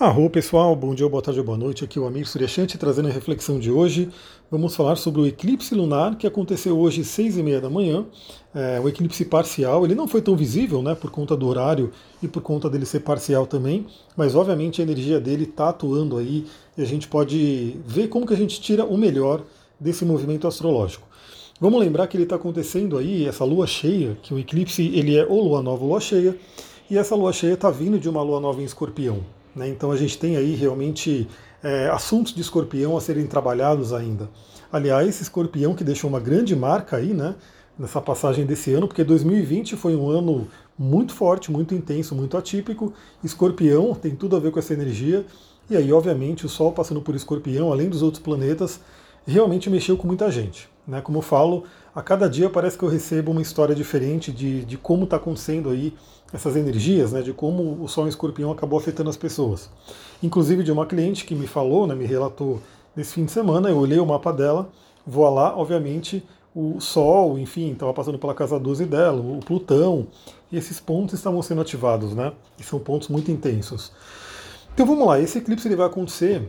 Arro pessoal, bom dia, boa tarde, boa noite. Aqui é o Amir Suryashanti trazendo a reflexão de hoje. Vamos falar sobre o eclipse lunar que aconteceu hoje às seis e meia da manhã. É, o eclipse parcial, ele não foi tão visível, né, por conta do horário e por conta dele ser parcial também, mas obviamente a energia dele está atuando aí e a gente pode ver como que a gente tira o melhor desse movimento astrológico. Vamos lembrar que ele está acontecendo aí, essa lua cheia, que o eclipse ele é ou lua nova ou lua cheia, e essa lua cheia está vindo de uma lua nova em escorpião. Né? Então a gente tem aí realmente é, assuntos de escorpião a serem trabalhados ainda. Aliás, escorpião que deixou uma grande marca aí, né? Nessa passagem desse ano, porque 2020 foi um ano muito forte, muito intenso, muito atípico. Escorpião tem tudo a ver com essa energia. E aí, obviamente, o Sol passando por escorpião, além dos outros planetas, realmente mexeu com muita gente. Né? Como eu falo, a cada dia parece que eu recebo uma história diferente de, de como está acontecendo aí essas energias, né, de como o Sol em Escorpião acabou afetando as pessoas. Inclusive de uma cliente que me falou, né, me relatou nesse fim de semana, eu olhei o mapa dela, vou lá, obviamente, o Sol, enfim, estava passando pela casa 12 dela, o Plutão, e esses pontos estavam sendo ativados, né? E são pontos muito intensos. Então vamos lá, esse eclipse ele vai acontecer,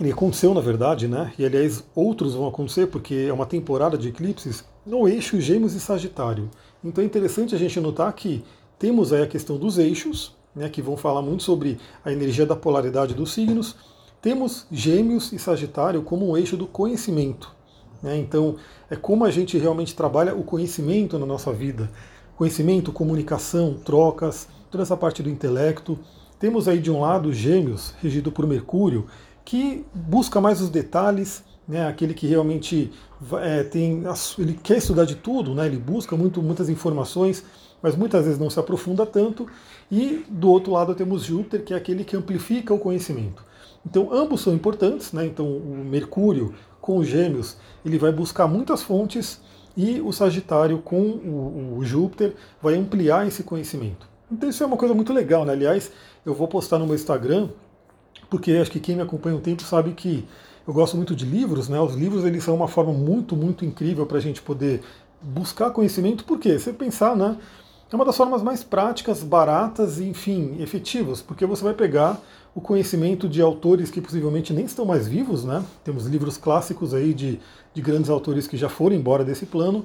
ele aconteceu na verdade, né? E aliás, outros vão acontecer, porque é uma temporada de eclipses no eixo Gêmeos e Sagitário. Então é interessante a gente notar que temos aí a questão dos eixos, né, que vão falar muito sobre a energia da polaridade dos signos. Temos Gêmeos e Sagitário como um eixo do conhecimento. Né? Então, é como a gente realmente trabalha o conhecimento na nossa vida. Conhecimento, comunicação, trocas, toda essa parte do intelecto. Temos aí de um lado Gêmeos, regido por Mercúrio, que busca mais os detalhes, né, aquele que realmente é, tem, ele quer estudar de tudo, né, ele busca muito, muitas informações, mas muitas vezes não se aprofunda tanto. E do outro lado temos Júpiter, que é aquele que amplifica o conhecimento. Então ambos são importantes, né? Então o Mercúrio com os Gêmeos ele vai buscar muitas fontes e o Sagitário com o, o Júpiter vai ampliar esse conhecimento. Então isso é uma coisa muito legal, né? Aliás, eu vou postar no meu Instagram, porque acho que quem me acompanha um tempo sabe que eu gosto muito de livros, né? Os livros eles são uma forma muito, muito incrível para a gente poder buscar conhecimento, porque você pensar, né? É uma das formas mais práticas, baratas e, enfim, efetivas, porque você vai pegar o conhecimento de autores que possivelmente nem estão mais vivos, né? Temos livros clássicos aí de, de grandes autores que já foram embora desse plano,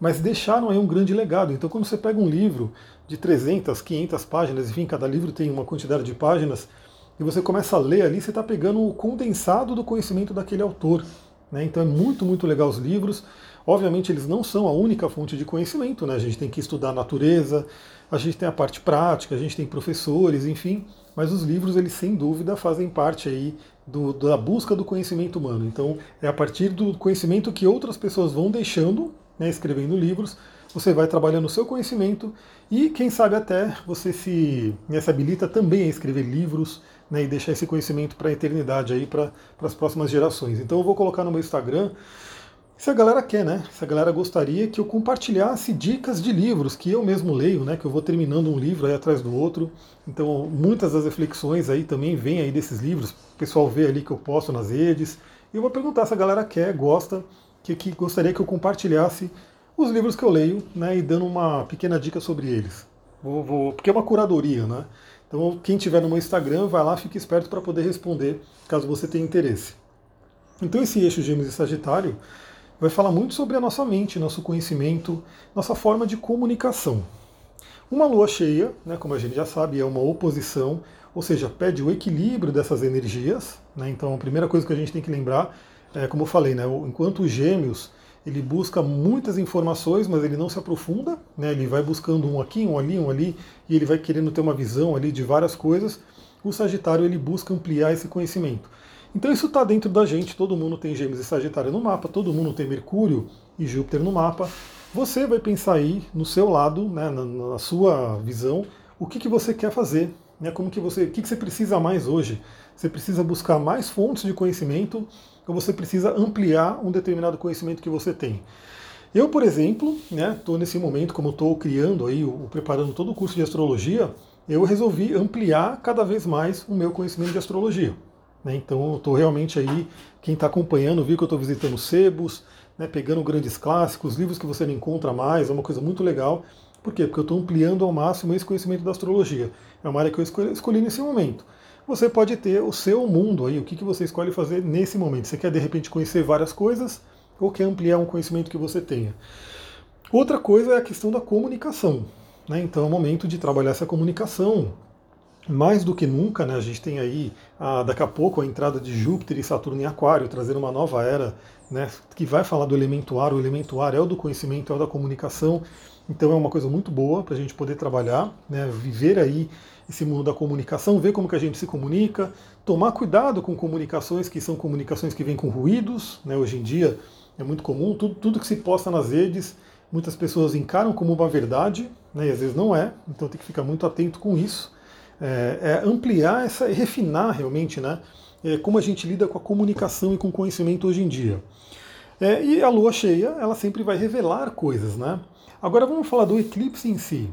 mas deixaram aí um grande legado. Então, quando você pega um livro de 300, 500 páginas, enfim, cada livro tem uma quantidade de páginas, e você começa a ler ali, você está pegando o condensado do conhecimento daquele autor. Né? Então é muito, muito legal os livros. Obviamente eles não são a única fonte de conhecimento, né? A gente tem que estudar a natureza, a gente tem a parte prática, a gente tem professores, enfim, mas os livros eles sem dúvida fazem parte aí do, da busca do conhecimento humano. Então é a partir do conhecimento que outras pessoas vão deixando, né, escrevendo livros, você vai trabalhando o seu conhecimento e quem sabe até você se, né, se habilita também a escrever livros né, e deixar esse conhecimento para a eternidade aí para as próximas gerações. Então eu vou colocar no meu Instagram se a galera quer, né? Se a galera gostaria que eu compartilhasse dicas de livros que eu mesmo leio, né? Que eu vou terminando um livro aí atrás do outro. Então, muitas das reflexões aí também vêm aí desses livros. O pessoal vê ali que eu posto nas redes. E eu vou perguntar se a galera quer, gosta, que, que gostaria que eu compartilhasse os livros que eu leio, né? E dando uma pequena dica sobre eles. Vou, vou, porque é uma curadoria, né? Então, quem tiver no meu Instagram, vai lá, fique esperto para poder responder, caso você tenha interesse. Então, esse eixo Gêmeos e Sagitário vai falar muito sobre a nossa mente, nosso conhecimento, nossa forma de comunicação. Uma lua cheia, né, como a gente já sabe, é uma oposição, ou seja, pede o equilíbrio dessas energias. Né, então, a primeira coisa que a gente tem que lembrar, é, como eu falei, né, enquanto os gêmeos ele busca muitas informações, mas ele não se aprofunda, né, ele vai buscando um aqui, um ali, um ali, e ele vai querendo ter uma visão ali de várias coisas. O Sagitário ele busca ampliar esse conhecimento. Então isso está dentro da gente, todo mundo tem Gêmeos e Sagitário no mapa, todo mundo tem Mercúrio e Júpiter no mapa. Você vai pensar aí no seu lado, né, na, na sua visão, o que, que você quer fazer, né, como que você, o que, que você precisa mais hoje. Você precisa buscar mais fontes de conhecimento ou você precisa ampliar um determinado conhecimento que você tem. Eu, por exemplo, estou né, nesse momento, como estou criando aí, o, preparando todo o curso de astrologia, eu resolvi ampliar cada vez mais o meu conhecimento de astrologia. Né? Então eu estou realmente aí, quem está acompanhando viu que eu estou visitando sebos, né, pegando grandes clássicos, livros que você não encontra mais, é uma coisa muito legal. Por quê? Porque eu estou ampliando ao máximo esse conhecimento da astrologia. É uma área que eu escolhi nesse momento. você pode ter o seu mundo aí, o que, que você escolhe fazer nesse momento. Você quer de repente conhecer várias coisas ou quer ampliar um conhecimento que você tenha. Outra coisa é a questão da comunicação. Né? Então é o momento de trabalhar essa comunicação. Mais do que nunca, né, a gente tem aí, a, daqui a pouco, a entrada de Júpiter e Saturno em Aquário, trazendo uma nova era, né, que vai falar do elemento ar. O elemento ar é o do conhecimento, é o da comunicação. Então é uma coisa muito boa para a gente poder trabalhar, né, viver aí esse mundo da comunicação, ver como que a gente se comunica, tomar cuidado com comunicações que são comunicações que vêm com ruídos. Né, hoje em dia é muito comum, tudo, tudo que se posta nas redes, muitas pessoas encaram como uma verdade, né, e às vezes não é, então tem que ficar muito atento com isso. É, é ampliar essa, refinar realmente né, é, como a gente lida com a comunicação e com o conhecimento hoje em dia. É, e a lua cheia, ela sempre vai revelar coisas, né? Agora vamos falar do eclipse em si.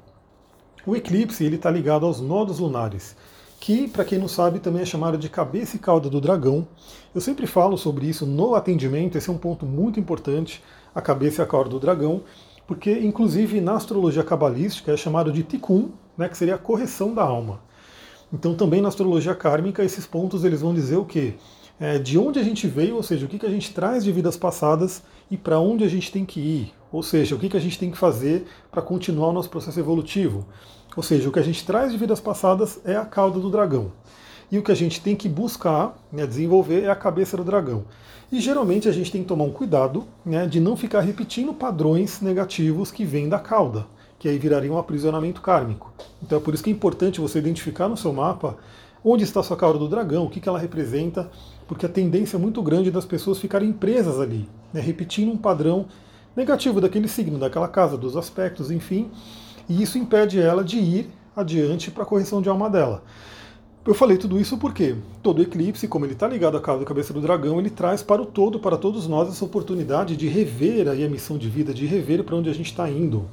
O eclipse ele está ligado aos nodos lunares, que, para quem não sabe, também é chamado de cabeça e cauda do dragão. Eu sempre falo sobre isso no atendimento, esse é um ponto muito importante, a cabeça e a cauda do dragão, porque inclusive na astrologia cabalística é chamado de tikkun, né, que seria a correção da alma. Então também na astrologia kármica esses pontos eles vão dizer o quê? É, de onde a gente veio, ou seja, o que, que a gente traz de vidas passadas e para onde a gente tem que ir, ou seja, o que, que a gente tem que fazer para continuar o nosso processo evolutivo. Ou seja, o que a gente traz de vidas passadas é a cauda do dragão. E o que a gente tem que buscar, né, desenvolver, é a cabeça do dragão. E geralmente a gente tem que tomar um cuidado né, de não ficar repetindo padrões negativos que vêm da cauda, que aí viraria um aprisionamento kármico. Então é por isso que é importante você identificar no seu mapa onde está a sua cauda do dragão, o que, que ela representa, porque a tendência é muito grande das pessoas ficarem presas ali, né, repetindo um padrão negativo daquele signo, daquela casa, dos aspectos, enfim, e isso impede ela de ir adiante para a correção de alma dela. Eu falei tudo isso porque todo eclipse, como ele está ligado à casa da cabeça do dragão, ele traz para o todo, para todos nós, essa oportunidade de rever aí a missão de vida, de rever para onde a gente está indo.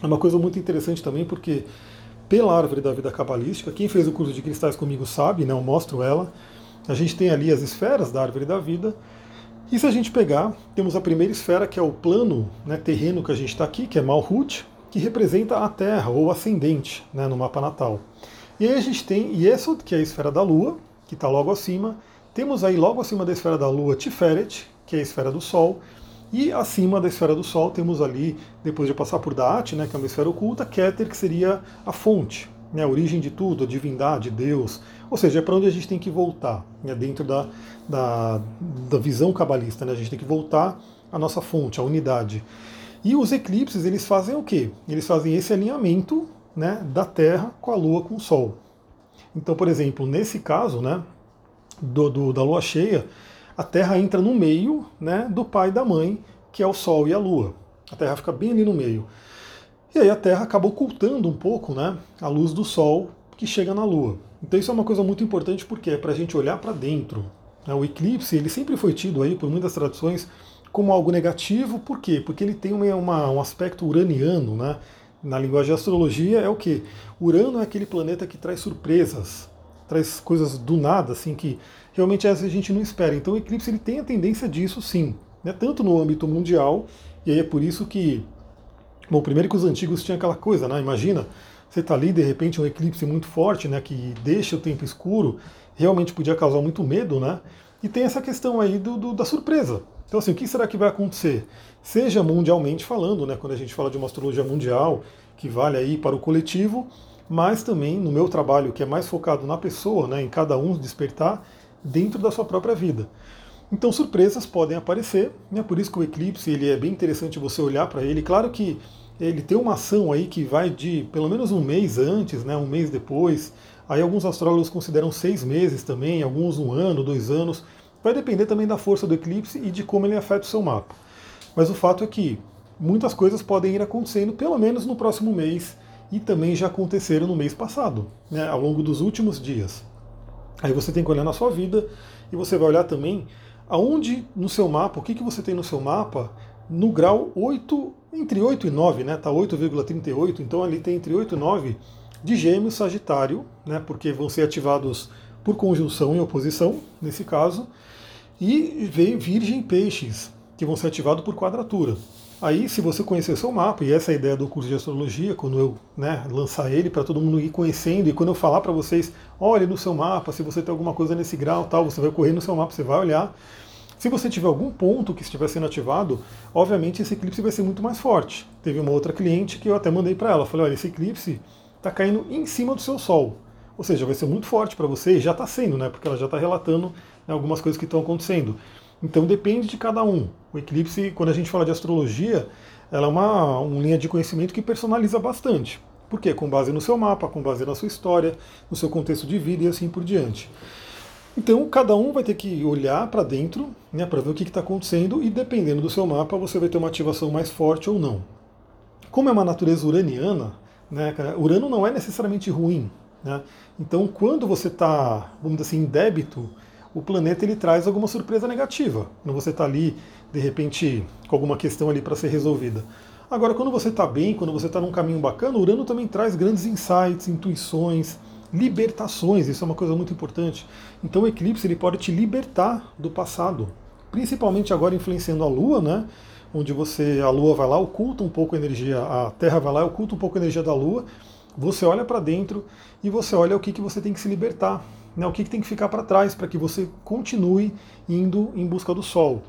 É uma coisa muito interessante também porque pela árvore da vida cabalística, quem fez o curso de cristais comigo sabe, né, eu mostro ela, a gente tem ali as esferas da árvore da vida, e se a gente pegar, temos a primeira esfera, que é o plano né, terreno que a gente está aqui, que é Malhut, que representa a Terra, ou ascendente, né, no mapa natal. E aí a gente tem Yesod, que é a esfera da Lua, que está logo acima. Temos aí logo acima da esfera da Lua Tiferet, que é a esfera do Sol. E acima da esfera do Sol temos ali, depois de passar por Daat, né, que é uma esfera oculta, Keter, que seria a fonte, né, a origem de tudo, a divindade, Deus, ou seja, é para onde a gente tem que voltar, né, dentro da, da, da visão cabalista, né, a gente tem que voltar à nossa fonte, à unidade. E os eclipses, eles fazem o quê? Eles fazem esse alinhamento né, da Terra com a Lua, com o Sol. Então, por exemplo, nesse caso né, do, do, da Lua cheia, a Terra entra no meio né, do pai e da mãe, que é o Sol e a Lua. A Terra fica bem ali no meio. E aí a Terra acaba ocultando um pouco né, a luz do Sol que chega na Lua. Então isso é uma coisa muito importante porque é para a gente olhar para dentro. Né? O eclipse ele sempre foi tido aí por muitas tradições como algo negativo, por quê? Porque ele tem uma, uma, um aspecto uraniano, né? Na linguagem de astrologia é o que? Urano é aquele planeta que traz surpresas, traz coisas do nada, assim, que realmente a gente não espera. Então o eclipse ele tem a tendência disso sim, né? tanto no âmbito mundial, e aí é por isso que Bom, primeiro que os antigos tinham aquela coisa, né? Imagina, você está ali, de repente, um eclipse muito forte, né? Que deixa o tempo escuro, realmente podia causar muito medo, né? E tem essa questão aí do, do, da surpresa. Então, assim, o que será que vai acontecer? Seja mundialmente falando, né? Quando a gente fala de uma astrologia mundial, que vale aí para o coletivo, mas também no meu trabalho, que é mais focado na pessoa, né? Em cada um despertar dentro da sua própria vida. Então surpresas podem aparecer, né? por isso que o eclipse ele é bem interessante você olhar para ele. Claro que ele tem uma ação aí que vai de pelo menos um mês antes, né, um mês depois. Aí alguns astrólogos consideram seis meses também, alguns um ano, dois anos. Vai depender também da força do eclipse e de como ele afeta o seu mapa. Mas o fato é que muitas coisas podem ir acontecendo pelo menos no próximo mês e também já aconteceram no mês passado, né, ao longo dos últimos dias. Aí você tem que olhar na sua vida e você vai olhar também aonde no seu mapa, o que, que você tem no seu mapa no grau 8, entre 8 e 9, né? Tá 8,38, então ali tem entre 8 e 9 de Gêmeos, Sagitário, né? Porque vão ser ativados por conjunção e oposição, nesse caso, e veio Virgem Peixes, que vão ser ativados por quadratura. Aí, se você conhecer seu mapa, e essa é a ideia do curso de astrologia, quando eu né, lançar ele para todo mundo ir conhecendo, e quando eu falar para vocês, olhe no seu mapa, se você tem alguma coisa nesse grau, tal, você vai correr no seu mapa, você vai olhar. Se você tiver algum ponto que estiver sendo ativado, obviamente esse eclipse vai ser muito mais forte. Teve uma outra cliente que eu até mandei para ela, falei, olha, esse eclipse está caindo em cima do seu Sol. Ou seja, vai ser muito forte para você, e já está sendo, né? Porque ela já está relatando né, algumas coisas que estão acontecendo. Então depende de cada um. O eclipse, quando a gente fala de astrologia, ela é uma, uma linha de conhecimento que personaliza bastante. Por quê? Com base no seu mapa, com base na sua história, no seu contexto de vida e assim por diante. Então, cada um vai ter que olhar para dentro, né, para ver o que está acontecendo, e dependendo do seu mapa, você vai ter uma ativação mais forte ou não. Como é uma natureza uraniana, né, Urano não é necessariamente ruim. Né? Então, quando você está, vamos dizer assim, em débito, o planeta ele traz alguma surpresa negativa. Quando você está ali, de repente, com alguma questão ali para ser resolvida. Agora, quando você está bem, quando você está num caminho bacana, Urano também traz grandes insights, intuições, libertações. Isso é uma coisa muito importante. Então, o eclipse ele pode te libertar do passado, principalmente agora influenciando a Lua, né? Onde você a Lua vai lá, oculta um pouco a energia, a Terra vai lá, oculta um pouco a energia da Lua. Você olha para dentro e você olha o que, que você tem que se libertar, né, o que, que tem que ficar para trás para que você continue indo em busca do Sol.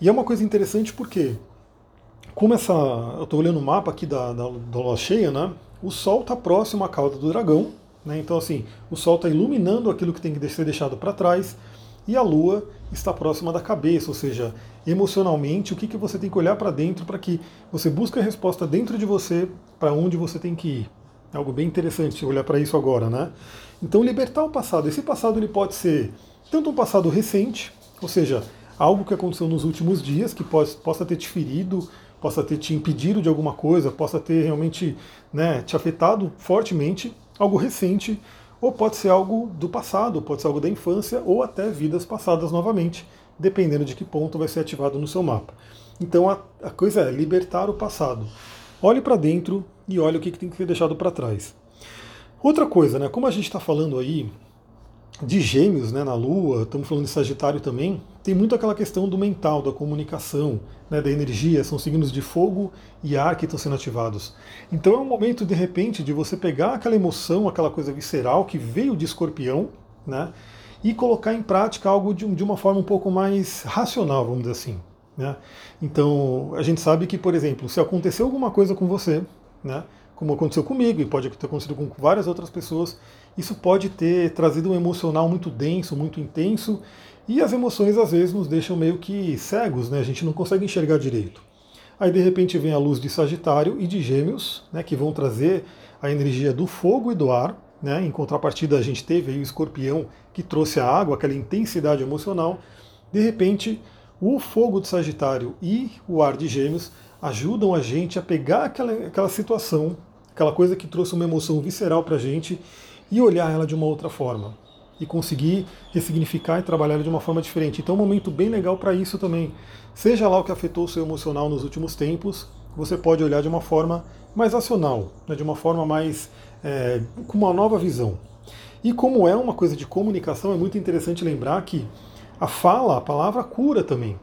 E é uma coisa interessante porque, como essa. Eu estou olhando o mapa aqui da, da, da lua cheia, né? O Sol está próximo à cauda do dragão, né? Então, assim, o Sol está iluminando aquilo que tem que ser deixado para trás, e a Lua está próxima da cabeça, ou seja, emocionalmente, o que, que você tem que olhar para dentro para que você busque a resposta dentro de você para onde você tem que ir. É algo bem interessante olhar para isso agora, né? Então, libertar o passado. Esse passado ele pode ser tanto um passado recente, ou seja, algo que aconteceu nos últimos dias, que possa ter te ferido, possa ter te impedido de alguma coisa, possa ter realmente né, te afetado fortemente, algo recente, ou pode ser algo do passado, pode ser algo da infância, ou até vidas passadas novamente, dependendo de que ponto vai ser ativado no seu mapa. Então a, a coisa é libertar o passado. Olhe para dentro e olhe o que, que tem que ser deixado para trás. Outra coisa, né? Como a gente está falando aí de gêmeos né, na Lua, estamos falando de Sagitário também, tem muito aquela questão do mental, da comunicação, né, da energia, são signos de fogo e ar que estão sendo ativados. Então é um momento, de repente, de você pegar aquela emoção, aquela coisa visceral que veio de escorpião, né, e colocar em prática algo de, de uma forma um pouco mais racional, vamos dizer assim. Né? Então a gente sabe que, por exemplo, se aconteceu alguma coisa com você, né, como aconteceu comigo e pode ter acontecido com várias outras pessoas, isso pode ter trazido um emocional muito denso, muito intenso, e as emoções às vezes nos deixam meio que cegos, né? a gente não consegue enxergar direito. Aí de repente vem a luz de Sagitário e de Gêmeos, né, que vão trazer a energia do fogo e do ar. Né? Em contrapartida, a gente teve aí o escorpião que trouxe a água, aquela intensidade emocional. De repente, o fogo de Sagitário e o ar de Gêmeos ajudam a gente a pegar aquela, aquela situação, aquela coisa que trouxe uma emoção visceral para a gente e olhar ela de uma outra forma. E conseguir ressignificar e trabalhar de uma forma diferente. Então é um momento bem legal para isso também. Seja lá o que afetou o seu emocional nos últimos tempos, você pode olhar de uma forma mais racional, né, de uma forma mais. É, com uma nova visão. E como é uma coisa de comunicação, é muito interessante lembrar que a fala, a palavra cura também.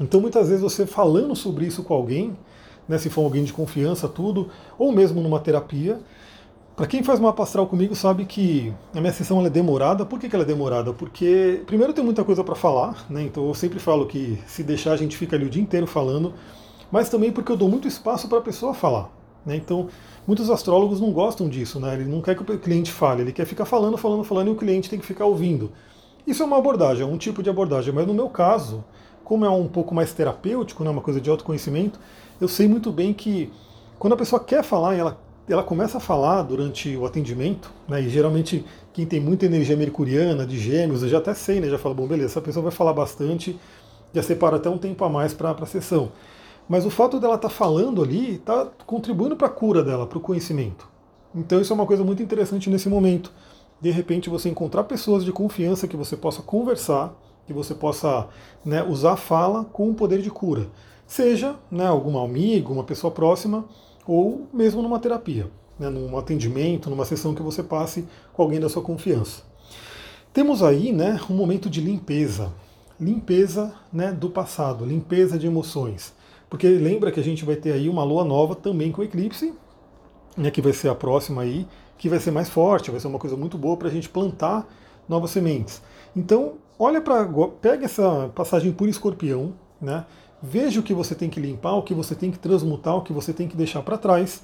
Então muitas vezes você falando sobre isso com alguém, né, se for alguém de confiança, tudo, ou mesmo numa terapia, para quem faz mapa astral comigo sabe que a minha sessão é demorada. Por que, que ela é demorada? Porque primeiro tem muita coisa para falar, né? Então eu sempre falo que se deixar a gente fica ali o dia inteiro falando, mas também porque eu dou muito espaço para a pessoa falar. Né? Então muitos astrólogos não gostam disso, né? Ele não quer que o cliente fale, ele quer ficar falando, falando, falando e o cliente tem que ficar ouvindo. Isso é uma abordagem, é um tipo de abordagem, mas no meu caso, como é um pouco mais terapêutico, né, uma coisa de autoconhecimento, eu sei muito bem que quando a pessoa quer falar e ela, ela começa a falar durante o atendimento, né, e geralmente quem tem muita energia mercuriana, de gêmeos, eu já até sei, né, já falo, bom, beleza, essa pessoa vai falar bastante, já separa até um tempo a mais para a sessão. Mas o fato dela estar tá falando ali está contribuindo para a cura dela, para o conhecimento. Então isso é uma coisa muito interessante nesse momento. De repente você encontrar pessoas de confiança que você possa conversar que você possa né, usar a fala com o poder de cura. Seja né, algum amigo, uma pessoa próxima, ou mesmo numa terapia, né, num atendimento, numa sessão que você passe com alguém da sua confiança. Temos aí né, um momento de limpeza. Limpeza né, do passado, limpeza de emoções. porque lembra que a gente vai ter aí uma lua nova também com eclipse, né, que vai ser a próxima aí, que vai ser mais forte, vai ser uma coisa muito boa para a gente plantar novas sementes. Então, olha para. Pega essa passagem por escorpião, né? Veja o que você tem que limpar, o que você tem que transmutar, o que você tem que deixar para trás.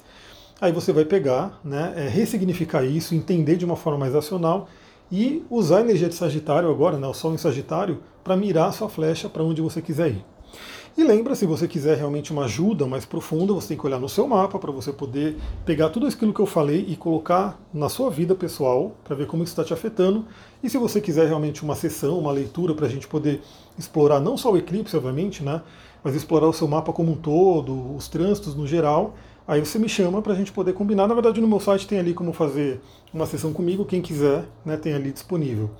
Aí você vai pegar, né, é, ressignificar isso, entender de uma forma mais racional e usar a energia de Sagitário agora, né, o Sol em Sagitário, para mirar a sua flecha para onde você quiser ir. E lembra, se você quiser realmente uma ajuda mais profunda, você tem que olhar no seu mapa para você poder pegar tudo aquilo que eu falei e colocar na sua vida pessoal para ver como isso está te afetando. E se você quiser realmente uma sessão, uma leitura para a gente poder explorar não só o eclipse, obviamente, né, mas explorar o seu mapa como um todo, os trânsitos no geral, aí você me chama para a gente poder combinar. Na verdade, no meu site tem ali como fazer uma sessão comigo, quem quiser, né, tem ali disponível.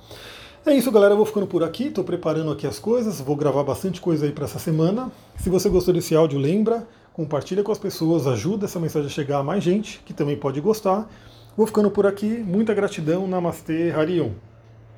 É isso, galera. Eu vou ficando por aqui. Estou preparando aqui as coisas. Vou gravar bastante coisa aí para essa semana. Se você gostou desse áudio, lembra, compartilha com as pessoas, ajuda essa mensagem a chegar a mais gente que também pode gostar. Vou ficando por aqui. Muita gratidão. Namastê, Harion.